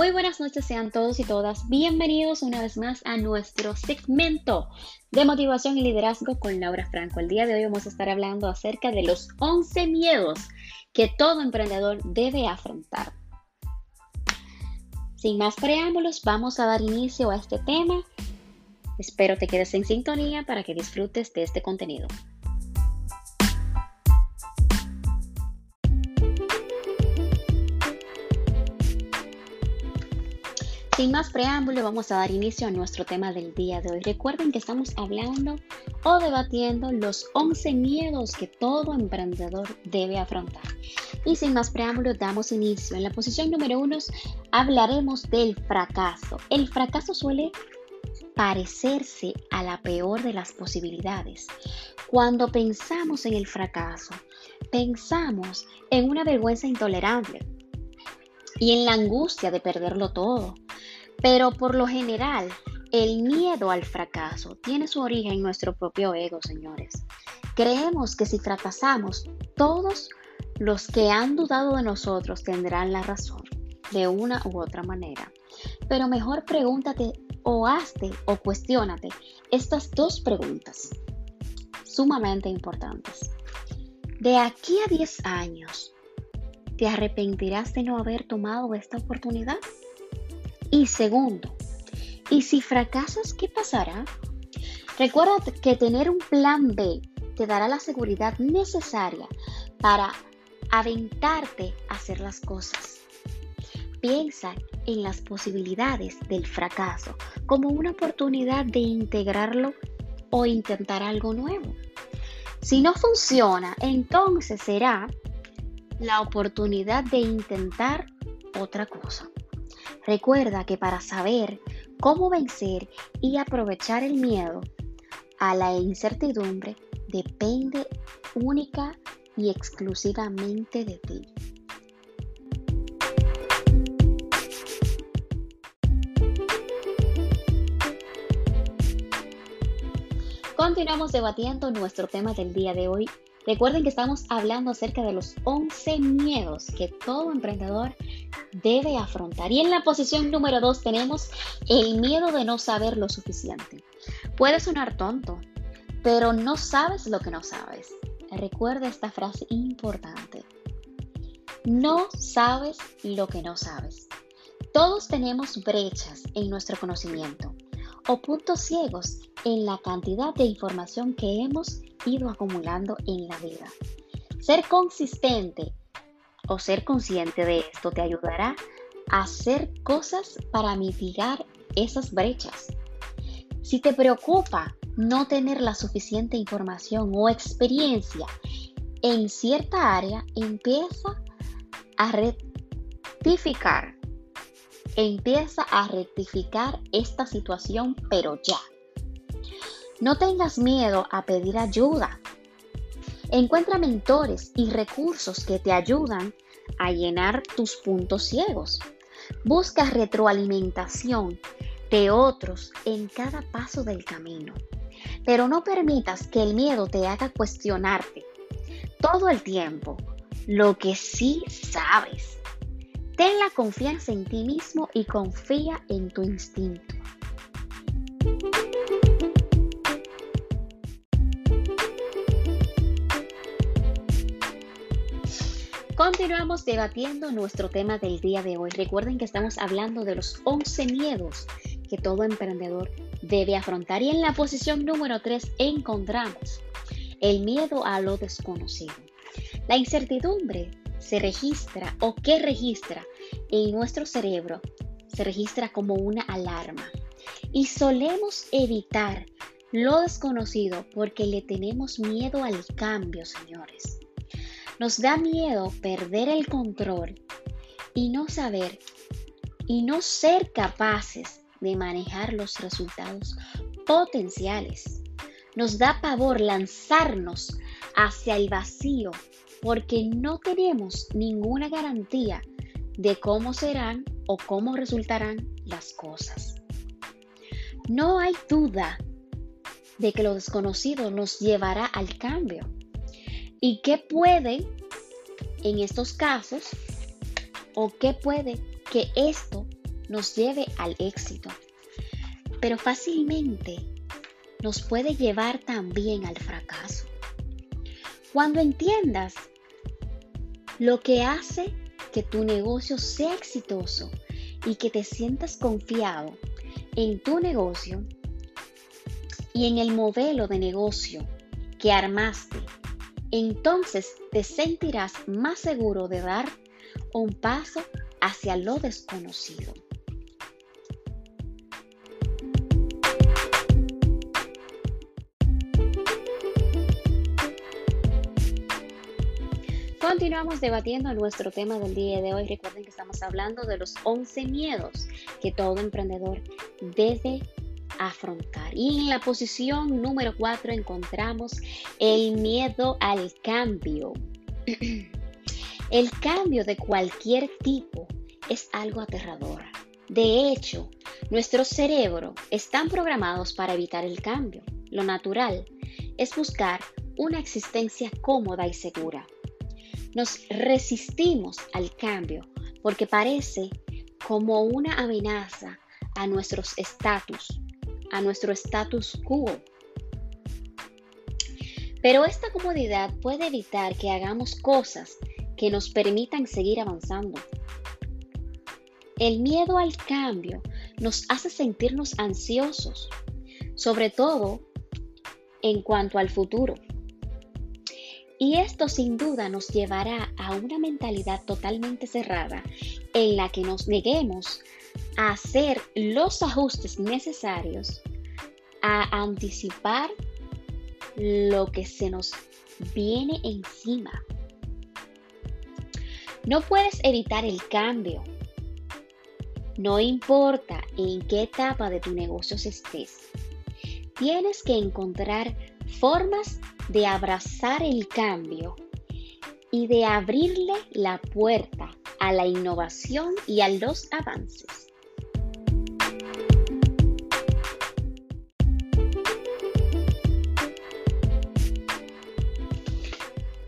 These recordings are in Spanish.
Muy buenas noches, sean todos y todas bienvenidos una vez más a nuestro segmento de motivación y liderazgo con Laura Franco. El día de hoy vamos a estar hablando acerca de los 11 miedos que todo emprendedor debe afrontar. Sin más preámbulos, vamos a dar inicio a este tema. Espero te quedes en sintonía para que disfrutes de este contenido. Sin más preámbulo, vamos a dar inicio a nuestro tema del día de hoy. Recuerden que estamos hablando o debatiendo los 11 miedos que todo emprendedor debe afrontar. Y sin más preámbulo, damos inicio. En la posición número uno hablaremos del fracaso. El fracaso suele parecerse a la peor de las posibilidades. Cuando pensamos en el fracaso, pensamos en una vergüenza intolerable y en la angustia de perderlo todo. Pero por lo general, el miedo al fracaso tiene su origen en nuestro propio ego, señores. Creemos que si fracasamos, todos los que han dudado de nosotros tendrán la razón, de una u otra manera. Pero mejor pregúntate o hazte o cuestiónate estas dos preguntas, sumamente importantes. De aquí a 10 años, ¿te arrepentirás de no haber tomado esta oportunidad? Y segundo, ¿y si fracasas, qué pasará? Recuerda que tener un plan B te dará la seguridad necesaria para aventarte a hacer las cosas. Piensa en las posibilidades del fracaso como una oportunidad de integrarlo o intentar algo nuevo. Si no funciona, entonces será la oportunidad de intentar otra cosa. Recuerda que para saber cómo vencer y aprovechar el miedo a la incertidumbre depende única y exclusivamente de ti. Continuamos debatiendo nuestro tema del día de hoy. Recuerden que estamos hablando acerca de los 11 miedos que todo emprendedor debe afrontar. Y en la posición número 2 tenemos el miedo de no saber lo suficiente. Puede sonar tonto, pero no sabes lo que no sabes. Recuerda esta frase importante. No sabes lo que no sabes. Todos tenemos brechas en nuestro conocimiento o puntos ciegos en la cantidad de información que hemos ido acumulando en la vida. Ser consistente o ser consciente de esto te ayudará a hacer cosas para mitigar esas brechas. Si te preocupa no tener la suficiente información o experiencia en cierta área, empieza a rectificar. Empieza a rectificar esta situación, pero ya. No tengas miedo a pedir ayuda. Encuentra mentores y recursos que te ayudan a llenar tus puntos ciegos. Busca retroalimentación de otros en cada paso del camino. Pero no permitas que el miedo te haga cuestionarte todo el tiempo lo que sí sabes. Ten la confianza en ti mismo y confía en tu instinto. Continuamos debatiendo nuestro tema del día de hoy. Recuerden que estamos hablando de los 11 miedos que todo emprendedor debe afrontar. Y en la posición número 3 encontramos el miedo a lo desconocido. La incertidumbre se registra o que registra en nuestro cerebro se registra como una alarma. Y solemos evitar lo desconocido porque le tenemos miedo al cambio, señores. Nos da miedo perder el control y no saber y no ser capaces de manejar los resultados potenciales. Nos da pavor lanzarnos hacia el vacío porque no tenemos ninguna garantía de cómo serán o cómo resultarán las cosas. No hay duda de que lo desconocido nos llevará al cambio ¿Y qué puede en estos casos o qué puede que esto nos lleve al éxito, pero fácilmente nos puede llevar también al fracaso. Cuando entiendas lo que hace que tu negocio sea exitoso y que te sientas confiado en tu negocio y en el modelo de negocio que armaste, entonces te sentirás más seguro de dar un paso hacia lo desconocido. Continuamos debatiendo nuestro tema del día de hoy. Recuerden que estamos hablando de los 11 miedos que todo emprendedor debe afrontar. Y en la posición número 4 encontramos el miedo al cambio. El cambio de cualquier tipo es algo aterrador. De hecho, nuestro cerebro están programados para evitar el cambio. Lo natural es buscar una existencia cómoda y segura. Nos resistimos al cambio porque parece como una amenaza a nuestros estatus, a nuestro status quo. Pero esta comodidad puede evitar que hagamos cosas que nos permitan seguir avanzando. El miedo al cambio nos hace sentirnos ansiosos, sobre todo en cuanto al futuro. Y esto sin duda nos llevará a una mentalidad totalmente cerrada en la que nos neguemos hacer los ajustes necesarios a anticipar lo que se nos viene encima. No puedes evitar el cambio. No importa en qué etapa de tu negocio estés. Tienes que encontrar formas de abrazar el cambio y de abrirle la puerta a la innovación y a los avances.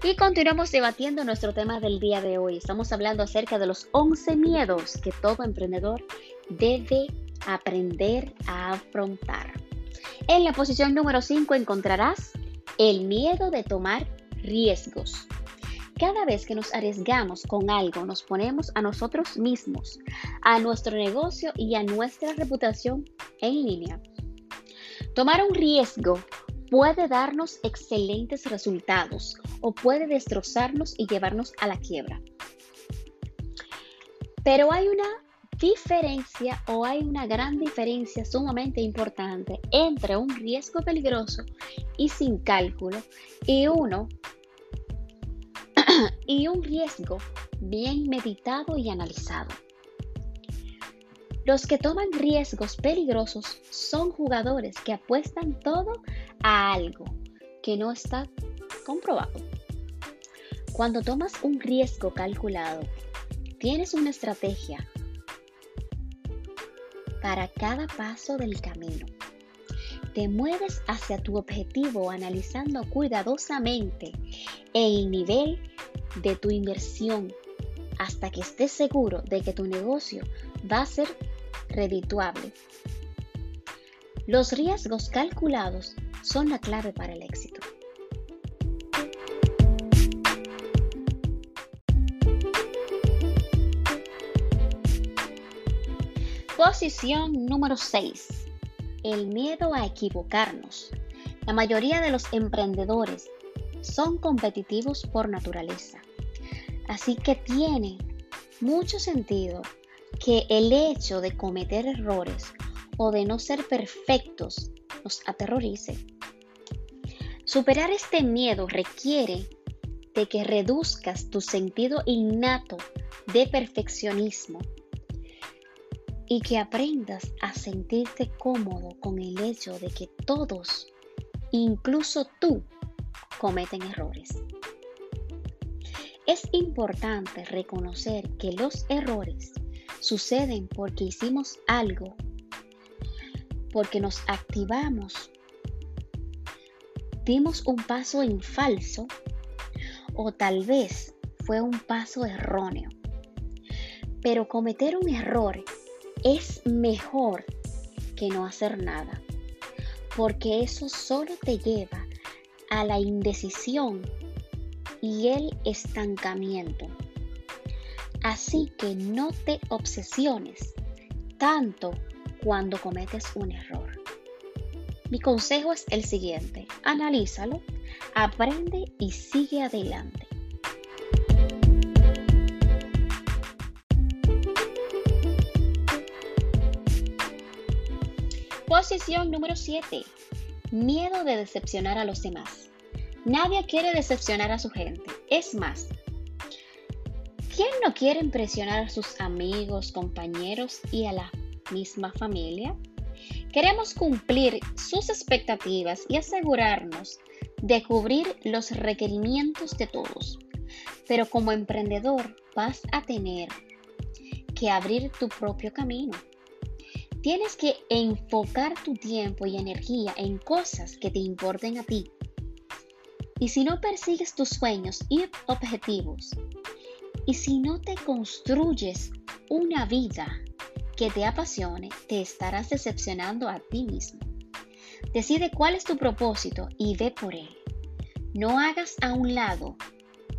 Y continuamos debatiendo nuestro tema del día de hoy. Estamos hablando acerca de los 11 miedos que todo emprendedor debe aprender a afrontar. En la posición número 5 encontrarás el miedo de tomar riesgos. Cada vez que nos arriesgamos con algo, nos ponemos a nosotros mismos, a nuestro negocio y a nuestra reputación en línea. Tomar un riesgo puede darnos excelentes resultados o puede destrozarnos y llevarnos a la quiebra. Pero hay una diferencia o hay una gran diferencia sumamente importante entre un riesgo peligroso y sin cálculo y uno y un riesgo bien meditado y analizado. Los que toman riesgos peligrosos son jugadores que apuestan todo algo que no está comprobado. Cuando tomas un riesgo calculado, tienes una estrategia para cada paso del camino. Te mueves hacia tu objetivo analizando cuidadosamente el nivel de tu inversión hasta que estés seguro de que tu negocio va a ser redituable. Los riesgos calculados son la clave para el éxito. Posición número 6. El miedo a equivocarnos. La mayoría de los emprendedores son competitivos por naturaleza. Así que tiene mucho sentido que el hecho de cometer errores o de no ser perfectos nos aterrorice. Superar este miedo requiere de que reduzcas tu sentido innato de perfeccionismo y que aprendas a sentirte cómodo con el hecho de que todos, incluso tú, cometen errores. Es importante reconocer que los errores suceden porque hicimos algo, porque nos activamos, dimos un paso en falso o tal vez fue un paso erróneo. Pero cometer un error es mejor que no hacer nada, porque eso solo te lleva a la indecisión y el estancamiento. Así que no te obsesiones tanto cuando cometes un error. Mi consejo es el siguiente, analízalo, aprende y sigue adelante. Posición número 7. Miedo de decepcionar a los demás. Nadie quiere decepcionar a su gente. Es más, ¿quién no quiere impresionar a sus amigos, compañeros y a la misma familia? Queremos cumplir sus expectativas y asegurarnos de cubrir los requerimientos de todos. Pero como emprendedor vas a tener que abrir tu propio camino. Tienes que enfocar tu tiempo y energía en cosas que te importen a ti. Y si no persigues tus sueños y objetivos, y si no te construyes una vida que te apasione, te estarás decepcionando a ti mismo. Decide cuál es tu propósito y ve por él. No hagas a un lado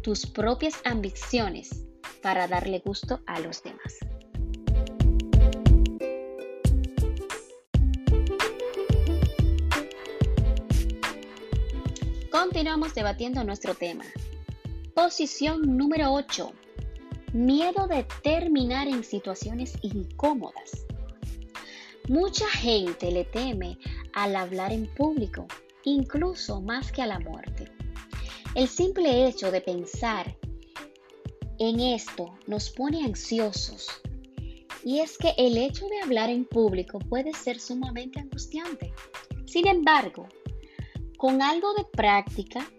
tus propias ambiciones para darle gusto a los demás. Continuamos debatiendo nuestro tema. Posición número 8 miedo de terminar en situaciones incómodas. Mucha gente le teme al hablar en público, incluso más que a la muerte. El simple hecho de pensar en esto nos pone ansiosos. Y es que el hecho de hablar en público puede ser sumamente angustiante. Sin embargo, con algo de práctica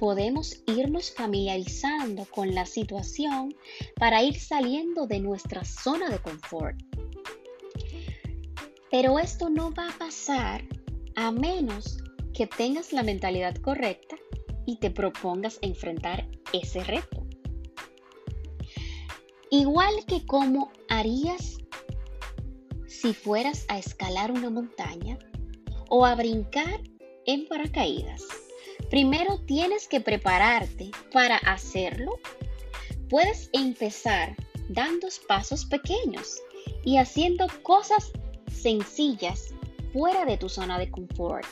podemos irnos familiarizando con la situación para ir saliendo de nuestra zona de confort. Pero esto no va a pasar a menos que tengas la mentalidad correcta y te propongas enfrentar ese reto. Igual que como harías si fueras a escalar una montaña o a brincar en paracaídas. Primero tienes que prepararte para hacerlo. Puedes empezar dando pasos pequeños y haciendo cosas sencillas fuera de tu zona de confort.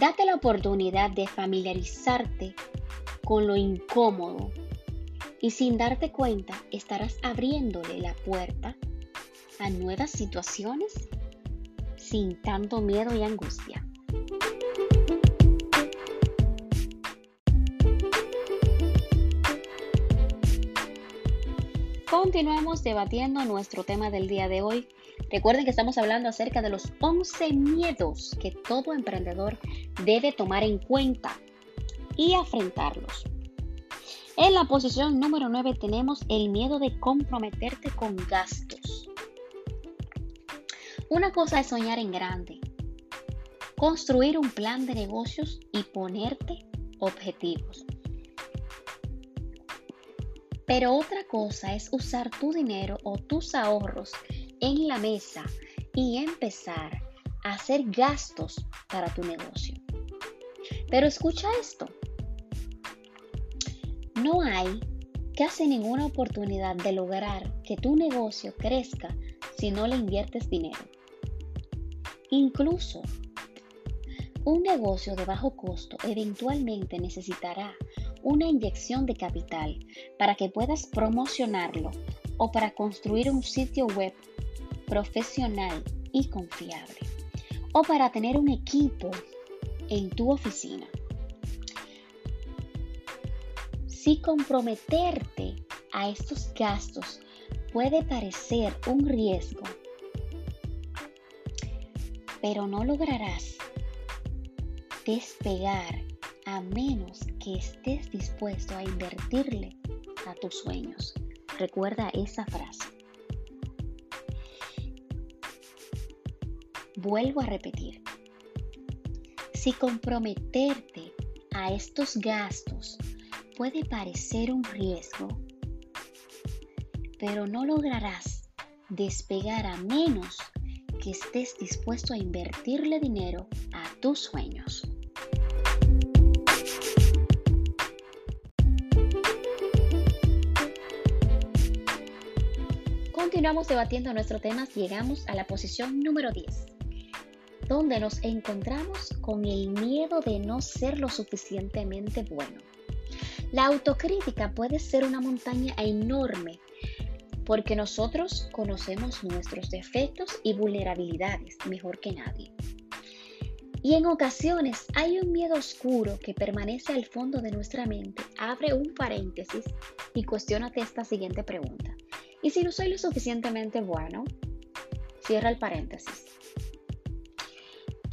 Date la oportunidad de familiarizarte con lo incómodo y sin darte cuenta estarás abriéndole la puerta a nuevas situaciones sin tanto miedo y angustia. Continuamos debatiendo nuestro tema del día de hoy. Recuerden que estamos hablando acerca de los 11 miedos que todo emprendedor debe tomar en cuenta y afrontarlos. En la posición número 9 tenemos el miedo de comprometerte con gastos. Una cosa es soñar en grande, construir un plan de negocios y ponerte objetivos. Pero otra cosa es usar tu dinero o tus ahorros en la mesa y empezar a hacer gastos para tu negocio. Pero escucha esto. No hay casi ninguna oportunidad de lograr que tu negocio crezca si no le inviertes dinero. Incluso un negocio de bajo costo eventualmente necesitará una inyección de capital para que puedas promocionarlo o para construir un sitio web profesional y confiable o para tener un equipo en tu oficina. Si comprometerte a estos gastos puede parecer un riesgo, pero no lograrás despegar a menos que estés dispuesto a invertirle a tus sueños. Recuerda esa frase. Vuelvo a repetir. Si comprometerte a estos gastos puede parecer un riesgo, pero no lograrás despegar a menos que estés dispuesto a invertirle dinero a tus sueños. Continuamos debatiendo nuestro tema, llegamos a la posición número 10, donde nos encontramos con el miedo de no ser lo suficientemente bueno. La autocrítica puede ser una montaña enorme porque nosotros conocemos nuestros defectos y vulnerabilidades mejor que nadie. Y en ocasiones hay un miedo oscuro que permanece al fondo de nuestra mente. Abre un paréntesis y cuestionate esta siguiente pregunta. ¿Y si no soy lo suficientemente bueno? Cierra el paréntesis.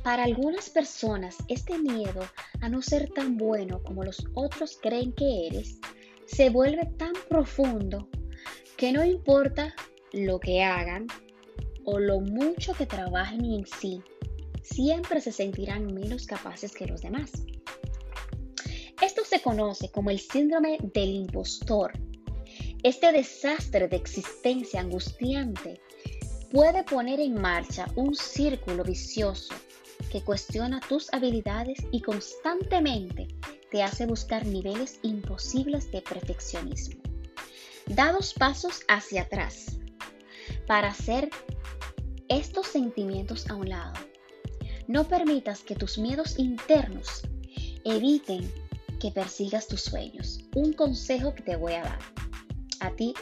Para algunas personas, este miedo a no ser tan bueno como los otros creen que eres se vuelve tan profundo que no importa lo que hagan o lo mucho que trabajen en sí, siempre se sentirán menos capaces que los demás. Esto se conoce como el síndrome del impostor. Este desastre de existencia angustiante puede poner en marcha un círculo vicioso que cuestiona tus habilidades y constantemente te hace buscar niveles imposibles de perfeccionismo. Da dos pasos hacia atrás para hacer estos sentimientos a un lado. No permitas que tus miedos internos eviten que persigas tus sueños. Un consejo que te voy a dar a ti,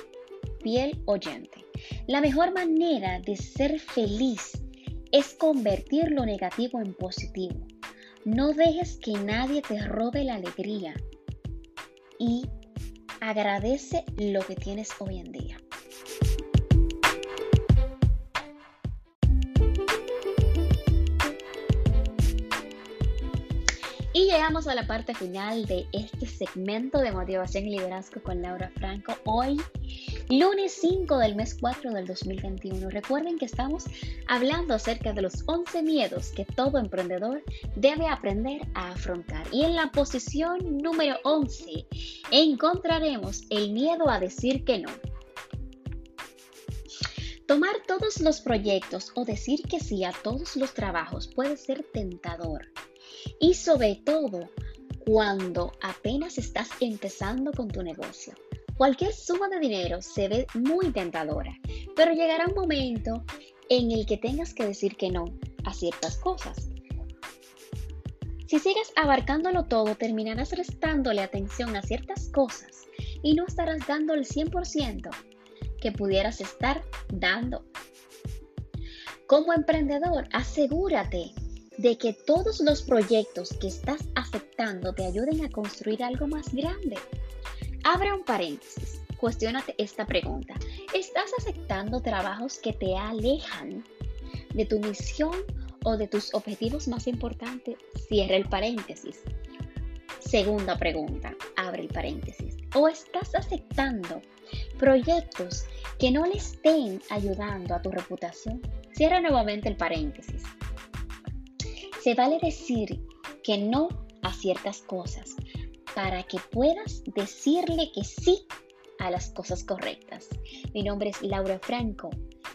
piel oyente. La mejor manera de ser feliz es convertir lo negativo en positivo. No dejes que nadie te robe la alegría y agradece lo que tienes hoy en día. Llegamos a la parte final de este segmento de motivación y liderazgo con Laura Franco. Hoy Lunes 5 del mes 4 del 2021. Recuerden que estamos hablando acerca de los 11 miedos que todo emprendedor debe aprender a afrontar. Y en la posición número 11 encontraremos el miedo a decir que no. Tomar todos los proyectos o decir que sí a todos los trabajos puede ser tentador. Y sobre todo cuando apenas estás empezando con tu negocio. Cualquier suma de dinero se ve muy tentadora, pero llegará un momento en el que tengas que decir que no a ciertas cosas. Si sigues abarcándolo todo, terminarás restándole atención a ciertas cosas y no estarás dando el 100% que pudieras estar dando. Como emprendedor, asegúrate de que todos los proyectos que estás aceptando te ayuden a construir algo más grande. Abre un paréntesis. Cuestiónate esta pregunta. ¿Estás aceptando trabajos que te alejan de tu misión o de tus objetivos más importantes? Cierra el paréntesis. Segunda pregunta. Abre el paréntesis. ¿O estás aceptando proyectos que no le estén ayudando a tu reputación? Cierra nuevamente el paréntesis. Se vale decir que no a ciertas cosas, para que puedas decirle que sí a las cosas correctas. Mi nombre es Laura Franco.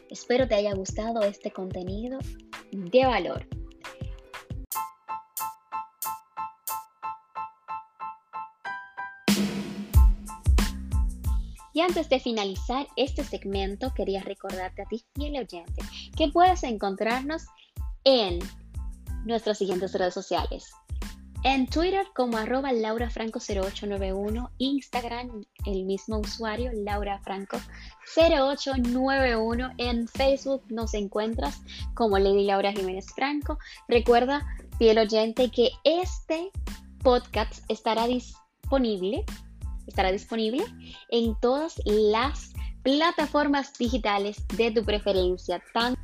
Espero te haya gustado este contenido de valor. Y antes de finalizar este segmento, quería recordarte a ti, fiel oyente, que puedes encontrarnos en nuestras siguientes redes sociales. En Twitter como arroba laurafranco0891, Instagram el mismo usuario laurafranco0891, en Facebook nos encuentras como Lady Laura Jiménez Franco. Recuerda, fiel oyente, que este podcast estará disponible, estará disponible en todas las plataformas digitales de tu preferencia, tanto